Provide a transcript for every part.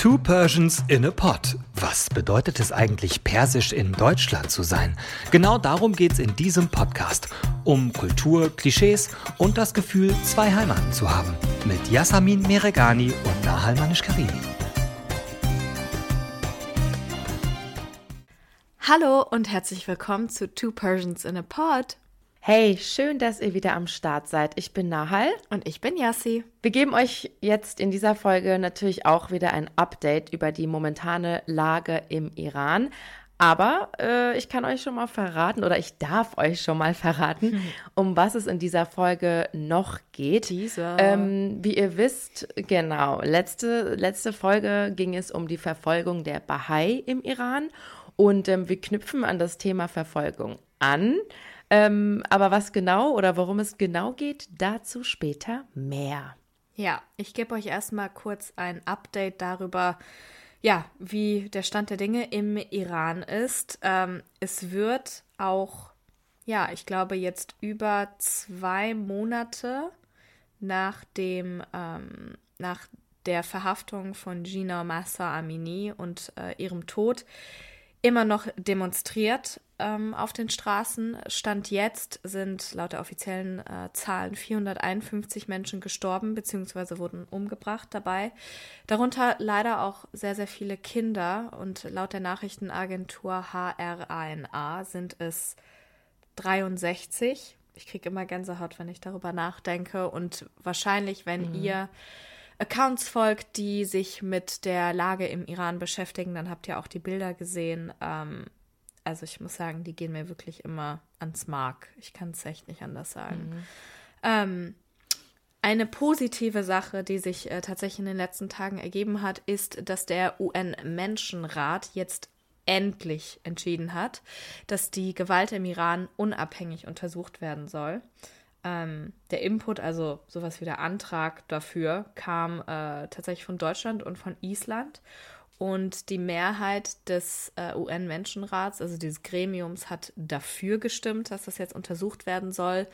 Two Persians in a Pot. Was bedeutet es eigentlich, persisch in Deutschland zu sein? Genau darum geht es in diesem Podcast. Um Kultur, Klischees und das Gefühl, zwei Heimaten zu haben. Mit Yasamin Meregani und Nahal Manish-Karimi. Hallo und herzlich willkommen zu Two Persians in a Pod. Hey, schön, dass ihr wieder am Start seid. Ich bin Nahal. Und ich bin Yassi. Wir geben euch jetzt in dieser Folge natürlich auch wieder ein Update über die momentane Lage im Iran. Aber äh, ich kann euch schon mal verraten, oder ich darf euch schon mal verraten, um was es in dieser Folge noch geht. Dieser. Ähm, wie ihr wisst, genau, letzte, letzte Folge ging es um die Verfolgung der Bahai im Iran. Und ähm, wir knüpfen an das Thema Verfolgung an. Ähm, aber was genau oder worum es genau geht, dazu später mehr. Ja, ich gebe euch erstmal kurz ein Update darüber, ja, wie der Stand der Dinge im Iran ist. Ähm, es wird auch, ja, ich glaube jetzt über zwei Monate nach dem, ähm, nach der Verhaftung von Gina Massa Amini und äh, ihrem Tod immer noch demonstriert ähm, auf den Straßen. Stand jetzt sind laut der offiziellen äh, Zahlen 451 Menschen gestorben bzw. wurden umgebracht dabei. Darunter leider auch sehr, sehr viele Kinder und laut der Nachrichtenagentur HRANA sind es 63. Ich kriege immer Gänsehaut, wenn ich darüber nachdenke und wahrscheinlich, wenn mhm. ihr Accounts folgt, die sich mit der Lage im Iran beschäftigen, dann habt ihr auch die Bilder gesehen. Ähm, also ich muss sagen, die gehen mir wirklich immer ans Mark. Ich kann es echt nicht anders sagen. Mhm. Ähm, eine positive Sache, die sich äh, tatsächlich in den letzten Tagen ergeben hat, ist, dass der UN-Menschenrat jetzt endlich entschieden hat, dass die Gewalt im Iran unabhängig untersucht werden soll. Ähm, der Input, also sowas wie der Antrag dafür, kam äh, tatsächlich von Deutschland und von Island. Und die Mehrheit des äh, UN-Menschenrats, also dieses Gremiums, hat dafür gestimmt, dass das jetzt untersucht werden soll.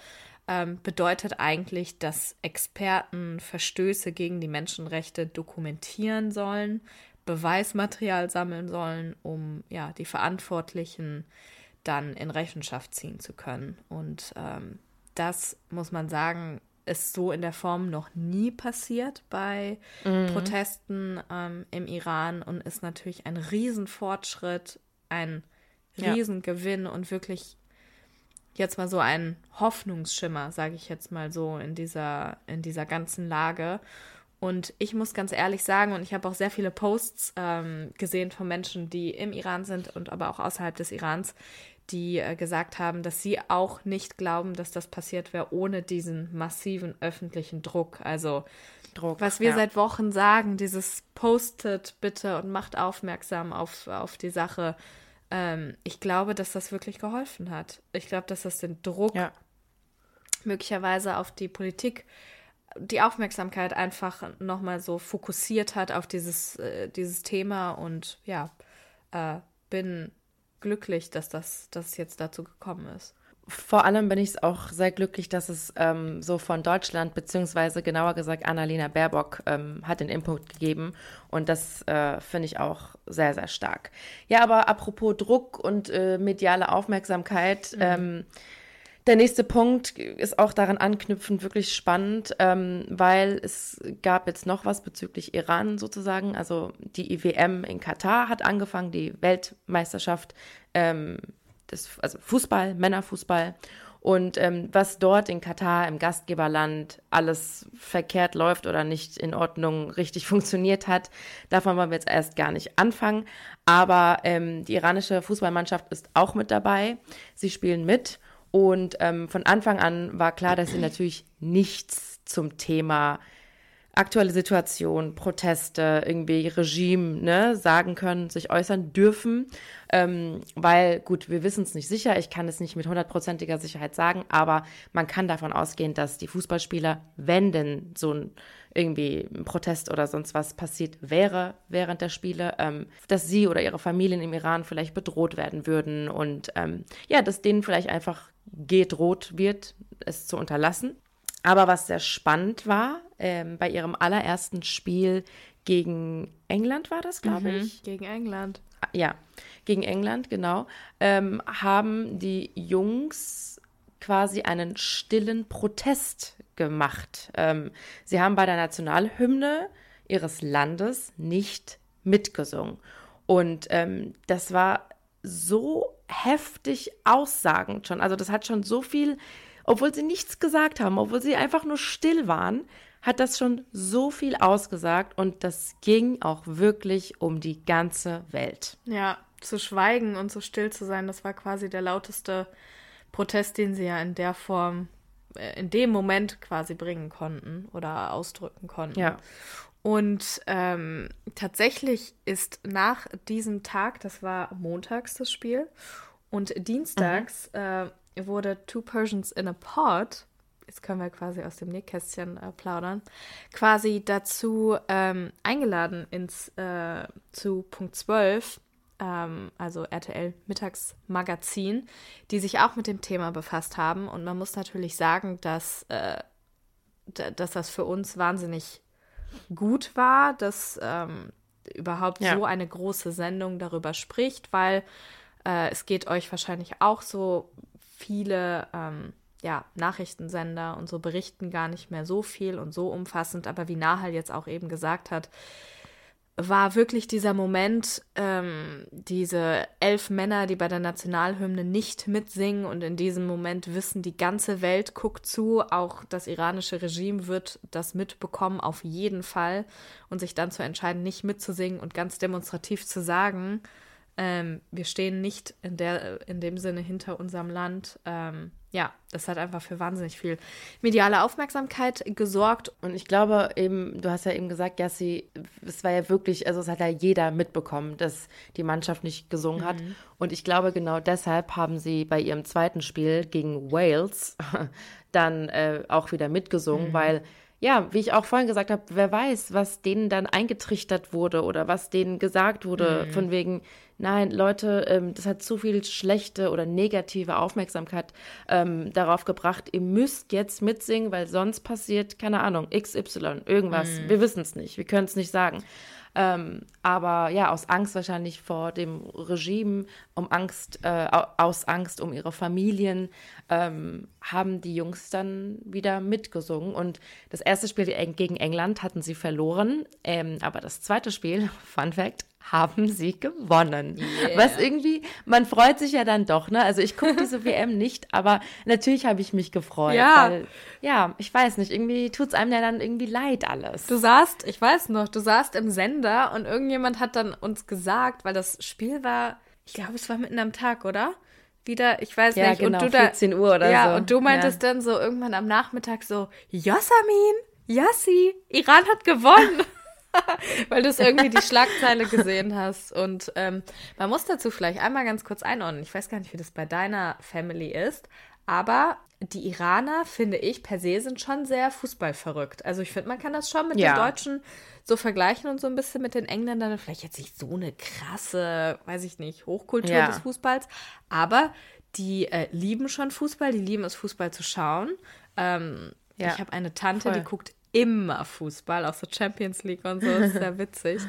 Ähm, bedeutet eigentlich, dass Experten Verstöße gegen die Menschenrechte dokumentieren sollen, Beweismaterial sammeln sollen, um ja die Verantwortlichen dann in Rechenschaft ziehen zu können. Und ähm, das muss man sagen, ist so in der Form noch nie passiert bei mhm. Protesten ähm, im Iran und ist natürlich ein Riesenfortschritt, ein Riesengewinn ja. und wirklich jetzt mal so ein Hoffnungsschimmer, sage ich jetzt mal so, in dieser, in dieser ganzen Lage. Und ich muss ganz ehrlich sagen, und ich habe auch sehr viele Posts ähm, gesehen von Menschen, die im Iran sind und aber auch außerhalb des Irans, die äh, gesagt haben, dass sie auch nicht glauben, dass das passiert wäre ohne diesen massiven öffentlichen Druck. Also Druck, was wir ja. seit Wochen sagen, dieses postet bitte und macht aufmerksam auf, auf die Sache. Ähm, ich glaube, dass das wirklich geholfen hat. Ich glaube, dass das den Druck ja. möglicherweise auf die Politik die Aufmerksamkeit einfach nochmal so fokussiert hat auf dieses, äh, dieses Thema und ja, äh, bin glücklich, dass das dass jetzt dazu gekommen ist. Vor allem bin ich auch sehr glücklich, dass es ähm, so von Deutschland, beziehungsweise genauer gesagt Annalena Baerbock ähm, hat den Input gegeben. Und das äh, finde ich auch sehr, sehr stark. Ja, aber apropos Druck und äh, mediale Aufmerksamkeit, mhm. ähm, der nächste Punkt ist auch daran anknüpfend wirklich spannend, ähm, weil es gab jetzt noch was bezüglich Iran sozusagen. Also die IWM in Katar hat angefangen, die Weltmeisterschaft, ähm, des, also Fußball, Männerfußball. Und ähm, was dort in Katar, im Gastgeberland, alles verkehrt läuft oder nicht in Ordnung richtig funktioniert hat, davon wollen wir jetzt erst gar nicht anfangen. Aber ähm, die iranische Fußballmannschaft ist auch mit dabei. Sie spielen mit. Und ähm, von Anfang an war klar, dass sie natürlich nichts zum Thema aktuelle Situation, Proteste, irgendwie Regime ne, sagen können, sich äußern dürfen. Ähm, weil, gut, wir wissen es nicht sicher, ich kann es nicht mit hundertprozentiger Sicherheit sagen, aber man kann davon ausgehen, dass die Fußballspieler, wenn denn so ein irgendwie ein Protest oder sonst was passiert wäre während der Spiele, ähm, dass sie oder ihre Familien im Iran vielleicht bedroht werden würden und ähm, ja, dass denen vielleicht einfach gedroht wird, es zu unterlassen. Aber was sehr spannend war, ähm, bei ihrem allerersten Spiel gegen England war das, glaube Mhm. ich. Gegen England. Ja, gegen England, genau. Ähm, haben die Jungs quasi einen stillen Protest gemacht. Ähm, sie haben bei der Nationalhymne ihres Landes nicht mitgesungen. Und ähm, das war so heftig aussagend schon. Also das hat schon so viel, obwohl sie nichts gesagt haben, obwohl sie einfach nur still waren, hat das schon so viel ausgesagt und das ging auch wirklich um die ganze Welt. Ja, zu schweigen und so still zu sein, das war quasi der lauteste Protest, den sie ja in der Form, äh, in dem Moment quasi bringen konnten oder ausdrücken konnten. Ja. Und ähm, tatsächlich ist nach diesem Tag, das war montags das Spiel, und dienstags äh, wurde Two Persians in a Pod, jetzt können wir quasi aus dem Nähkästchen äh, plaudern, quasi dazu ähm, eingeladen ins äh, zu Punkt 12, ähm, also RTL Mittagsmagazin, die sich auch mit dem Thema befasst haben. Und man muss natürlich sagen, dass, äh, dass das für uns wahnsinnig gut war, dass ähm, überhaupt Ja. so eine große Sendung darüber spricht, weil äh, es geht euch wahrscheinlich auch so viele ähm, ja, Nachrichtensender und so berichten gar nicht mehr so viel und so umfassend, aber wie Nahal jetzt auch eben gesagt hat, war wirklich dieser Moment, ähm, diese elf Männer, die bei der Nationalhymne nicht mitsingen und in diesem Moment wissen, die ganze Welt guckt zu, auch das iranische Regime wird das mitbekommen, auf jeden Fall, und sich dann zu entscheiden, nicht mitzusingen und ganz demonstrativ zu sagen, ähm, wir stehen nicht in, der, in dem Sinne hinter unserem Land. Ähm, ja, das hat einfach für wahnsinnig viel mediale Aufmerksamkeit gesorgt. Und ich glaube eben, du hast ja eben gesagt, Jassi, es war ja wirklich, also es hat ja jeder mitbekommen, dass die Mannschaft nicht gesungen hat. Und ich glaube, genau deshalb haben sie bei ihrem zweiten Spiel gegen Wales dann äh, auch wieder mitgesungen, weil ja, wie ich auch vorhin gesagt habe, wer weiß, was denen dann eingetrichtert wurde oder was denen gesagt wurde, von wegen, nein, Leute, ähm, das hat zu viel schlechte oder negative Aufmerksamkeit ähm, darauf gebracht, ihr müsst jetzt mitsingen, weil sonst passiert, keine Ahnung, XY, irgendwas, wir wissen es nicht, wir können es nicht sagen. Ähm, aber ja, aus Angst wahrscheinlich vor dem Regime, um Angst, äh, au- aus Angst um ihre Familien, ähm, haben die Jungs dann wieder mitgesungen. Und das erste Spiel gegen England hatten sie verloren, ähm, aber das zweite Spiel, Fun Fact, haben sie gewonnen. Was irgendwie, man freut sich ja dann doch, ne? Also ich gucke diese WM nicht, aber natürlich habe ich mich gefreut. Ja. Weil, ja, ich weiß nicht, irgendwie tut es einem ja dann irgendwie leid alles. Du saßt, ich weiß noch, du saßt im Sender und irgendjemand hat dann uns gesagt, weil das Spiel war, ich glaube, es war mitten am Tag, oder? Wieder, ich weiß Ja, nicht. genau, und du da, 14 Uhr oder ja, so. und du meintest dann so irgendwann am Nachmittag so, Yassamin, Yassi, Iran hat gewonnen. Weil du es irgendwie die Schlagzeile gesehen hast. Und ähm, man muss dazu vielleicht einmal ganz kurz einordnen. Ich weiß gar nicht, wie das bei deiner Family ist, aber die Iraner, finde ich, per se sind schon sehr fußballverrückt. Also ich finde, man kann das schon mit Ja. den Deutschen so vergleichen und so ein bisschen mit den Engländern. Vielleicht jetzt nicht so eine krasse, weiß ich nicht, Hochkultur Ja. des Fußballs, aber die äh, lieben schon Fußball, die lieben es, Fußball zu schauen. Ähm, Ja, ich habe eine Tante, die voll. guckt immer Fußball, auch so Champions League und so, ist sehr witzig.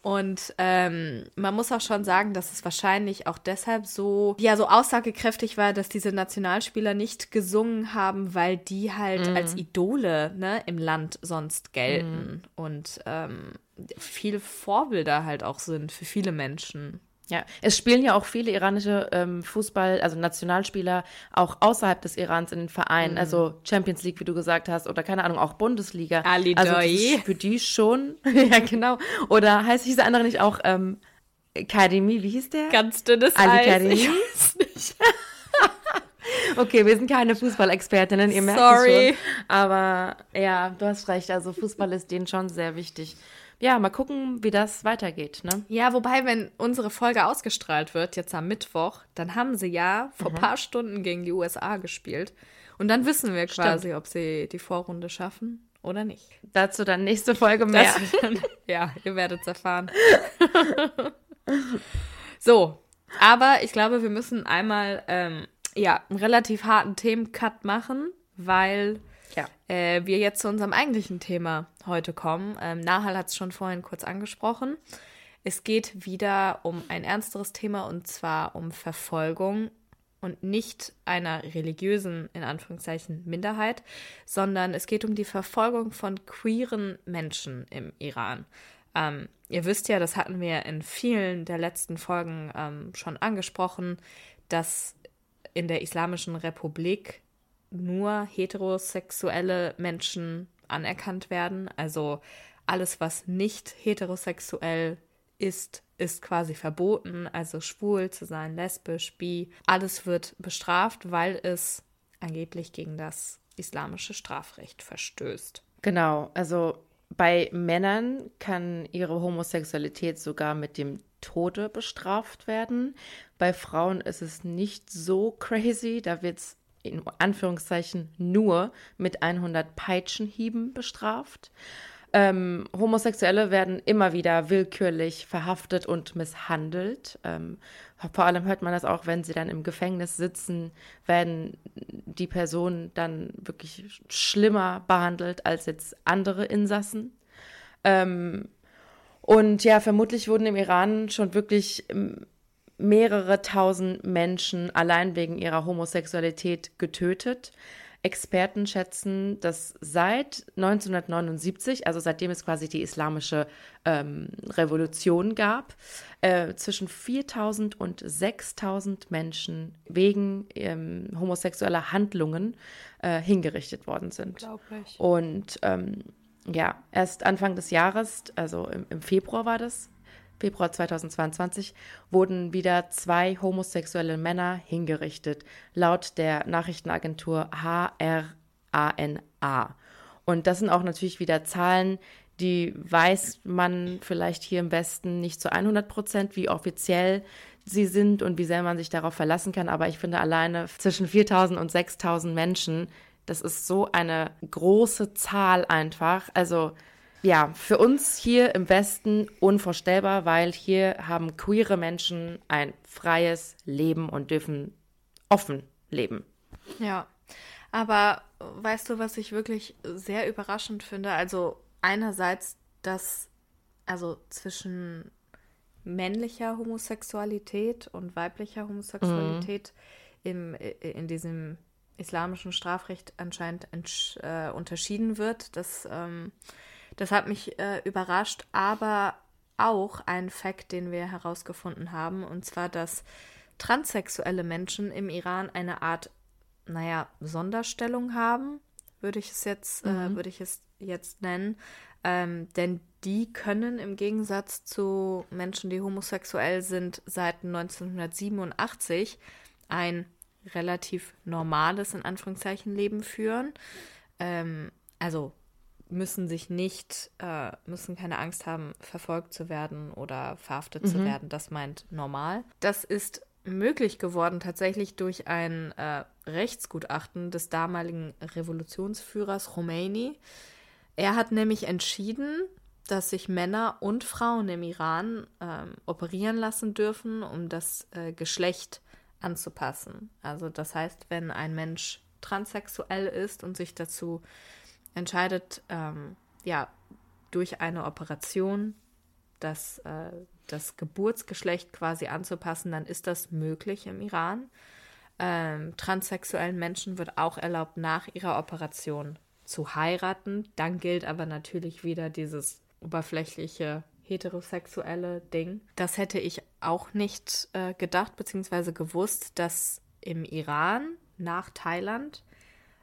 Und ähm, man muss auch schon sagen, dass es wahrscheinlich auch deshalb so, ja, so aussagekräftig war, dass diese Nationalspieler nicht gesungen haben, weil die halt als Idole ne, im Land sonst gelten und ähm, viele Vorbilder halt auch sind für viele Menschen. Ja, es spielen ja auch viele iranische ähm, Fußball, also Nationalspieler auch außerhalb des Irans in den Vereinen, Mhm. also Champions League, wie du gesagt hast, oder keine Ahnung, auch Bundesliga. Ali also für die schon, ja genau. Oder heißt diese andere nicht auch ähm, Kademi, wie hieß der? Ganz dünnes Ali Eis. Karimi? Ich weiß nicht. Okay, wir sind keine Fußballexpertinnen, ihr merkt Sorry. schon. Aber ja, du hast recht, also Fußball ist denen schon sehr wichtig. Ja, mal gucken, wie das weitergeht, ne? Ja, wobei, wenn unsere Folge ausgestrahlt wird, jetzt am Mittwoch, dann haben sie ja vor ein paar Stunden gegen die USA gespielt. Und dann wissen wir quasi, ob sie die Vorrunde schaffen oder nicht. Dazu dann nächste Folge mehr. Das, ja, ihr werdet es erfahren. so, aber ich glaube, wir müssen einmal ähm, ja, einen relativ harten Themencut machen, weil. Äh, wir jetzt zu unserem eigentlichen Thema heute kommen. Ähm, Nahal hat es schon vorhin kurz angesprochen. Es geht wieder um ein ernsteres Thema und zwar um Verfolgung und nicht einer religiösen, in Anführungszeichen, Minderheit, sondern es geht um die Verfolgung von queeren Menschen im Iran. Ähm, ihr wisst ja, das hatten wir in vielen der letzten Folgen ähm, schon angesprochen, dass in der Islamischen Republik nur heterosexuelle Menschen anerkannt werden. Also alles, was nicht heterosexuell ist, ist quasi verboten. Also schwul zu sein, lesbisch, bi, alles wird bestraft, weil es angeblich gegen das islamische Strafrecht verstößt. Genau, also bei Männern kann ihre Homosexualität sogar mit dem Tode bestraft werden. Bei Frauen ist es nicht so crazy, da wird es in Anführungszeichen nur mit 100 Peitschenhieben bestraft. Ähm, Homosexuelle werden immer wieder willkürlich verhaftet und misshandelt. Ähm, vor allem hört man das auch, wenn sie dann im Gefängnis sitzen, werden die Personen dann wirklich schlimmer behandelt als jetzt andere Insassen. Ähm, und ja, vermutlich wurden im Iran schon wirklich ähm, mehrere tausend Menschen allein wegen ihrer Homosexualität getötet. Experten schätzen, dass seit 1979, also seitdem es quasi die islamische ähm, Revolution gab, äh, zwischen 4000 und 6000 Menschen wegen ähm, homosexueller Handlungen äh, hingerichtet worden sind. Unglaublich. Und ähm, ja, erst Anfang des Jahres, also im, im Februar war das, Februar 2022 wurden wieder zwei homosexuelle Männer hingerichtet, laut der Nachrichtenagentur HRANA. Und das sind auch natürlich wieder Zahlen, die weiß man vielleicht hier im Westen nicht zu 100 Prozent, wie offiziell sie sind und wie sehr man sich darauf verlassen kann. Aber ich finde alleine zwischen 4000 und 6000 Menschen, das ist so eine große Zahl einfach. Also ja, für uns hier im Westen unvorstellbar, weil hier haben queere Menschen ein freies Leben und dürfen offen leben. Ja, aber weißt du, was ich wirklich sehr überraschend finde? Also einerseits, dass also zwischen männlicher Homosexualität und weiblicher Homosexualität mhm. im, in diesem islamischen Strafrecht anscheinend äh, unterschieden wird. Das ähm, das hat mich äh, überrascht, aber auch ein Fakt, den wir herausgefunden haben, und zwar, dass transsexuelle Menschen im Iran eine Art, naja, Sonderstellung haben, würde ich es jetzt, äh, mhm. äh, würde ich es jetzt nennen. Ähm, denn die können im Gegensatz zu Menschen, die homosexuell sind, seit 1987 ein relativ normales, in Anführungszeichen, Leben führen. Ähm, also müssen sich nicht, äh, müssen keine Angst haben, verfolgt zu werden oder verhaftet mhm. zu werden. Das meint normal. Das ist möglich geworden tatsächlich durch ein äh, Rechtsgutachten des damaligen Revolutionsführers Khomeini. Er hat nämlich entschieden, dass sich Männer und Frauen im Iran ähm, operieren lassen dürfen, um das äh, Geschlecht anzupassen. Also das heißt, wenn ein Mensch transsexuell ist und sich dazu entscheidet, ähm, ja, durch eine Operation das, äh, das Geburtsgeschlecht quasi anzupassen, dann ist das möglich im Iran. Ähm, transsexuellen Menschen wird auch erlaubt, nach ihrer Operation zu heiraten. Dann gilt aber natürlich wieder dieses oberflächliche heterosexuelle Ding. Das hätte ich auch nicht äh, gedacht bzw. gewusst, dass im Iran nach Thailand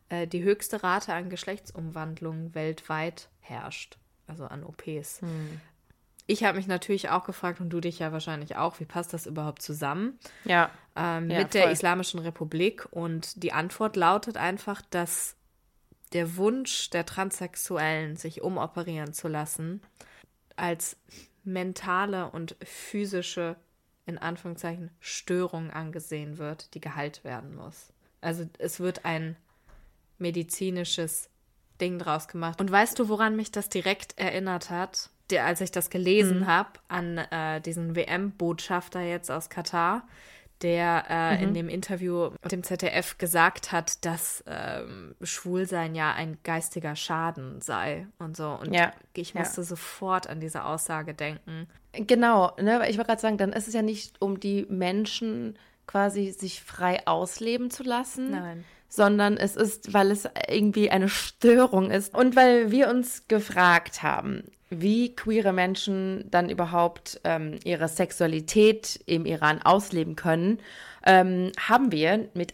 äh, die höchste Rate an Geschlechtsumwandlungen weltweit herrscht, also an OPs. Hm. Ich habe mich natürlich auch gefragt, und du dich ja wahrscheinlich auch, wie passt das überhaupt zusammen? Ja. Ähm, ja mit voll. der Islamischen Republik. Und die Antwort lautet einfach, dass der Wunsch der Transsexuellen, sich umoperieren zu lassen, als mentale und physische, in Anführungszeichen, Störung angesehen wird, die geheilt werden muss. Also es wird ein medizinisches Ding draus gemacht. Und weißt du, woran mich das direkt erinnert hat? Der, als ich das gelesen mhm. habe, an äh, diesen WM-Botschafter jetzt aus Katar, der äh, mhm. in dem Interview mit dem ZDF gesagt hat, dass ähm, Schwulsein ja ein geistiger Schaden sei und so. Und ja. ich musste ja. sofort an diese Aussage denken. Genau, ne, weil ich wollte gerade sagen, dann ist es ja nicht um die Menschen quasi sich frei ausleben zu lassen. Nein sondern es ist, weil es irgendwie eine Störung ist und weil wir uns gefragt haben, wie queere Menschen dann überhaupt ähm, ihre Sexualität im Iran ausleben können, ähm, haben wir mit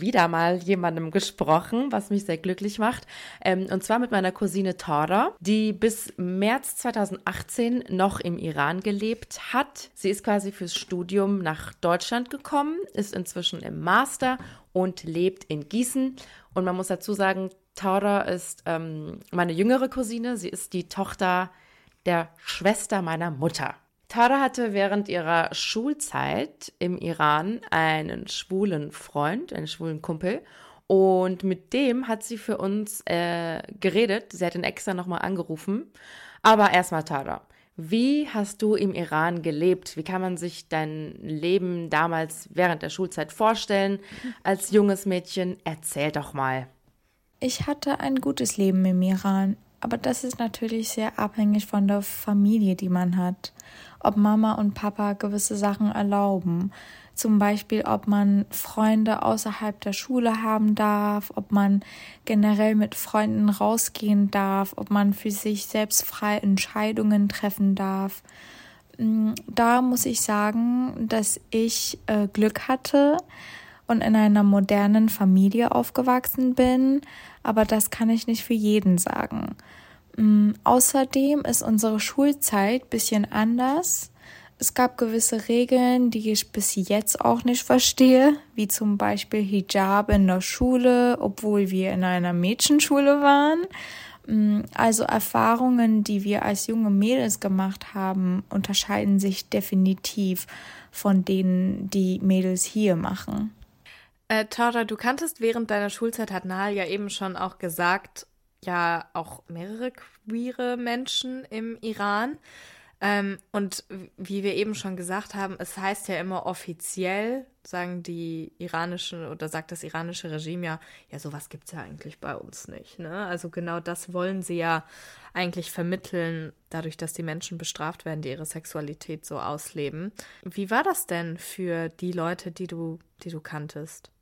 wieder mal jemandem gesprochen, was mich sehr glücklich macht. Ähm, und zwar mit meiner Cousine Tora, die bis März 2018 noch im Iran gelebt hat. Sie ist quasi fürs Studium nach Deutschland gekommen, ist inzwischen im Master und lebt in Gießen. Und man muss dazu sagen, Tora ist ähm, meine jüngere Cousine. Sie ist die Tochter der Schwester meiner Mutter. Tara hatte während ihrer Schulzeit im Iran einen schwulen Freund, einen schwulen Kumpel. Und mit dem hat sie für uns äh, geredet. Sie hat ihn extra nochmal angerufen. Aber erstmal, Tara, wie hast du im Iran gelebt? Wie kann man sich dein Leben damals während der Schulzeit vorstellen als junges Mädchen? Erzähl doch mal. Ich hatte ein gutes Leben im Iran, aber das ist natürlich sehr abhängig von der Familie, die man hat ob Mama und Papa gewisse Sachen erlauben. Zum Beispiel, ob man Freunde außerhalb der Schule haben darf, ob man generell mit Freunden rausgehen darf, ob man für sich selbst frei Entscheidungen treffen darf. Mm, da muss ich sagen, dass ich äh, Glück hatte und in einer modernen Familie aufgewachsen bin, aber das kann ich nicht für jeden sagen. Mm, außerdem ist unsere Schulzeit bisschen anders. Es gab gewisse Regeln, die ich bis jetzt auch nicht verstehe, wie zum Beispiel Hijab in der Schule, obwohl wir in einer Mädchenschule waren. Mm, also Erfahrungen, die wir als junge Mädels gemacht haben, unterscheiden sich definitiv von denen, die Mädels hier machen. Äh, Tara, du kanntest während deiner Schulzeit, hat Nahal ja eben schon auch gesagt, ja auch mehrere queere Menschen im Iran. Ähm, und wie wir eben schon gesagt haben, es heißt ja immer offiziell, sagen die iranischen oder sagt das iranische Regime ja, ja, sowas gibt es ja eigentlich bei uns nicht. Ne? Also genau das wollen sie ja eigentlich vermitteln, dadurch, dass die Menschen bestraft werden, die ihre Sexualität so ausleben. Wie war das denn für die Leute, die du, die du kanntest?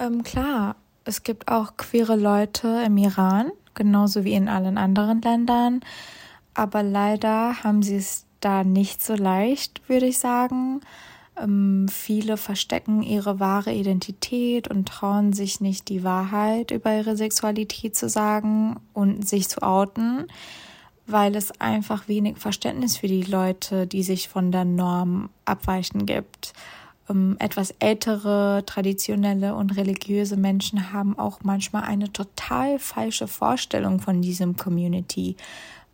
Ähm, klar, es gibt auch queere Leute im Iran, genauso wie in allen anderen Ländern. Aber leider haben sie es da nicht so leicht, würde ich sagen. Ähm, viele verstecken ihre wahre Identität und trauen sich nicht, die Wahrheit über ihre Sexualität zu sagen und sich zu outen, weil es einfach wenig Verständnis für die Leute, die sich von der Norm abweichen gibt. Ähm, etwas ältere, traditionelle und religiöse Menschen haben auch manchmal eine total falsche Vorstellung von diesem Community.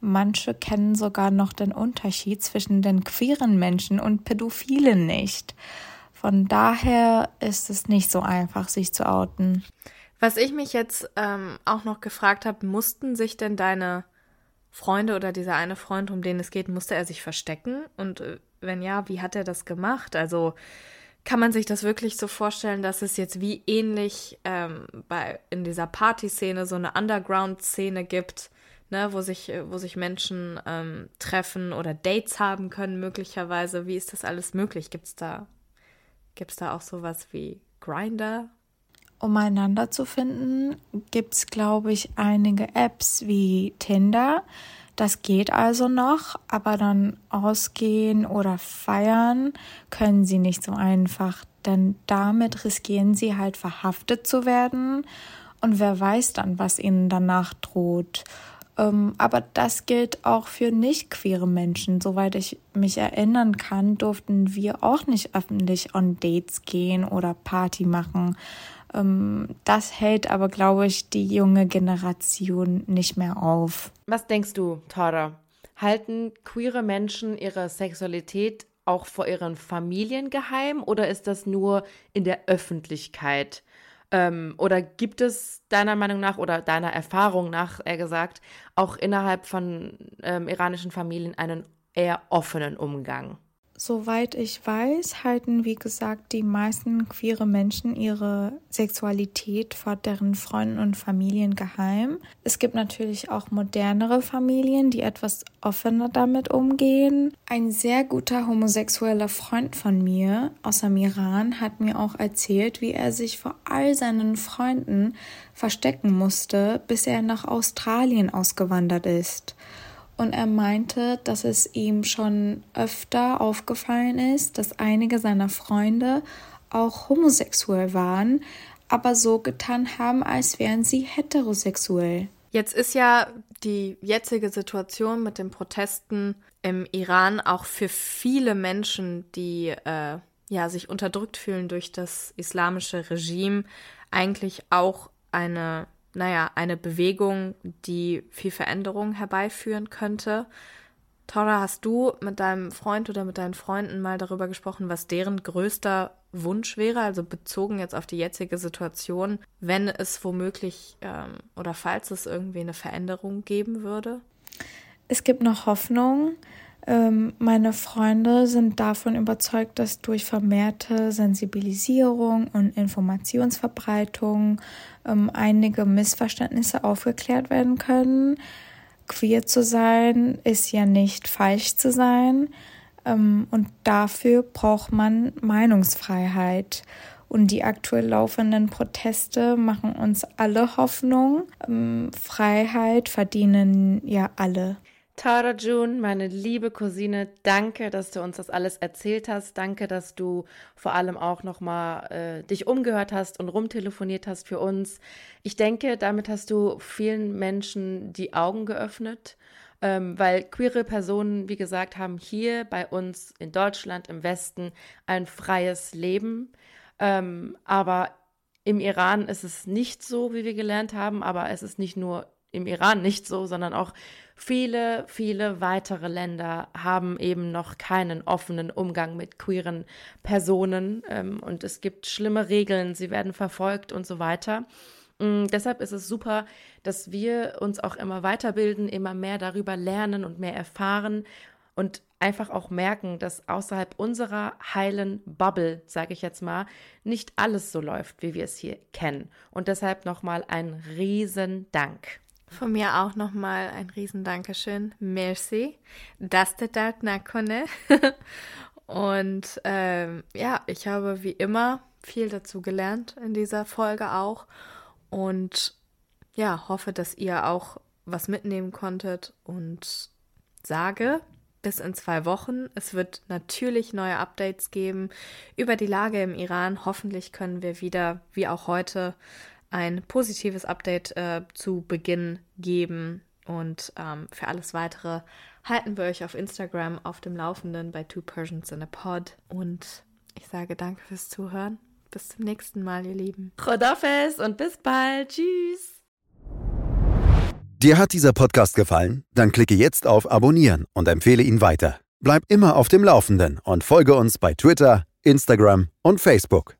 Manche kennen sogar noch den Unterschied zwischen den queeren Menschen und Pädophilen nicht. Von daher ist es nicht so einfach, sich zu outen. Was ich mich jetzt ähm, auch noch gefragt habe, mussten sich denn deine Freunde oder dieser eine Freund, um den es geht, musste er sich verstecken? Und äh, wenn ja, wie hat er das gemacht? Also kann man sich das wirklich so vorstellen, dass es jetzt wie ähnlich ähm, bei in dieser Partyszene so eine Underground-Szene gibt, ne, wo sich, wo sich Menschen ähm, treffen oder Dates haben können, möglicherweise. Wie ist das alles möglich? Gibt es da, gibt's da auch sowas wie Grinder? Um einander zu finden, gibt es, glaube ich, einige Apps wie Tinder. Das geht also noch, aber dann ausgehen oder feiern können sie nicht so einfach, denn damit riskieren sie halt verhaftet zu werden und wer weiß dann, was ihnen danach droht. Ähm, aber das gilt auch für nicht queere Menschen. Soweit ich mich erinnern kann, durften wir auch nicht öffentlich on Dates gehen oder Party machen. Ähm, das hält aber, glaube ich, die junge Generation nicht mehr auf. Was denkst du, Tara? Halten queere Menschen ihre Sexualität auch vor ihren Familien geheim oder ist das nur in der Öffentlichkeit? Ähm, oder gibt es deiner Meinung nach oder deiner Erfahrung nach, eher gesagt, auch innerhalb von ähm, iranischen Familien einen eher offenen Umgang? Soweit ich weiß, halten, wie gesagt, die meisten queere Menschen ihre Sexualität vor deren Freunden und Familien geheim. Es gibt natürlich auch modernere Familien, die etwas offener damit umgehen. Ein sehr guter homosexueller Freund von mir aus dem Iran hat mir auch erzählt, wie er sich vor all seinen Freunden verstecken musste, bis er nach Australien ausgewandert ist und er meinte, dass es ihm schon öfter aufgefallen ist, dass einige seiner Freunde auch homosexuell waren, aber so getan haben, als wären sie heterosexuell. Jetzt ist ja die jetzige Situation mit den Protesten im Iran auch für viele Menschen, die äh, ja sich unterdrückt fühlen durch das islamische Regime, eigentlich auch eine naja, eine Bewegung, die viel Veränderung herbeiführen könnte. Tora, hast du mit deinem Freund oder mit deinen Freunden mal darüber gesprochen, was deren größter Wunsch wäre, also bezogen jetzt auf die jetzige Situation, wenn es womöglich ähm, oder falls es irgendwie eine Veränderung geben würde? Es gibt noch Hoffnung. Ähm, meine Freunde sind davon überzeugt, dass durch vermehrte Sensibilisierung und Informationsverbreitung ähm, einige Missverständnisse aufgeklärt werden können. Queer zu sein ist ja nicht falsch zu sein. Ähm, und dafür braucht man Meinungsfreiheit. Und die aktuell laufenden Proteste machen uns alle Hoffnung. Freiheit verdienen ja alle. Tara June, meine liebe Cousine, danke, dass du uns das alles erzählt hast. Danke, dass du vor allem auch nochmal äh, dich umgehört hast und rumtelefoniert hast für uns. Ich denke, damit hast du vielen Menschen die Augen geöffnet, ähm, weil queere Personen, wie gesagt, haben hier bei uns in Deutschland im Westen ein freies Leben. Ähm, aber im Iran ist es nicht so, wie wir gelernt haben, aber es ist nicht nur im Iran nicht so, sondern auch viele, viele weitere Länder haben eben noch keinen offenen Umgang mit queeren Personen ähm, und es gibt schlimme Regeln, sie werden verfolgt und so weiter. Mm, deshalb ist es super, dass wir uns auch immer weiterbilden, immer mehr darüber lernen und mehr erfahren und einfach auch merken, dass außerhalb unserer heilen Bubble, sage ich jetzt mal, nicht alles so läuft, wie wir es hier kennen. Und deshalb nochmal ein riesen Dank. Von mir auch nochmal ein riesen Dankeschön. Merci. Daste dart nakone. Und ähm, ja, ich habe wie immer viel dazu gelernt in dieser Folge auch. Und ja, hoffe, dass ihr auch was mitnehmen konntet und sage bis in zwei Wochen. Es wird natürlich neue Updates geben über die Lage im Iran. Hoffentlich können wir wieder, wie auch heute, ein positives Update äh, zu Beginn geben. Und ähm, für alles weitere halten wir euch auf Instagram auf dem Laufenden bei Two Persians in a Pod. Und ich sage danke fürs Zuhören. Bis zum nächsten Mal, ihr Lieben. Chodafes und bis bald. Tschüss. Dir hat dieser Podcast gefallen? Dann klicke jetzt auf Abonnieren und empfehle ihn weiter. Bleib immer auf dem Laufenden und folge uns bei Twitter, Instagram und Facebook.